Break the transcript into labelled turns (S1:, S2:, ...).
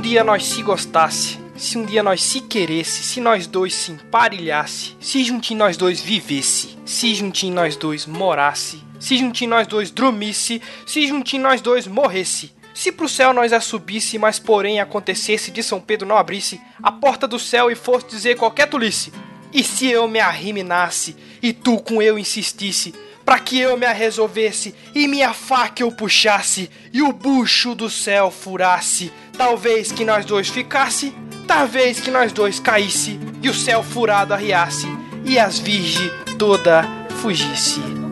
S1: dia nós se gostasse, se um dia nós se queresse, se nós dois se emparelhasse, se juntinho nós dois vivesse, se juntinho nós dois morasse, se juntinho nós dois dormisse, se juntinho nós dois morresse. Se pro céu nós a subisse, mas porém acontecesse de São Pedro não abrisse a porta do céu e fosse dizer qualquer tolice. E se eu me arriminasse e tu com eu insistisse, para que eu me resolvesse e minha faca eu puxasse e o bucho do céu furasse, talvez que nós dois ficasse, talvez que nós dois caísse e o céu furado arriasse e as virgem toda fugisse.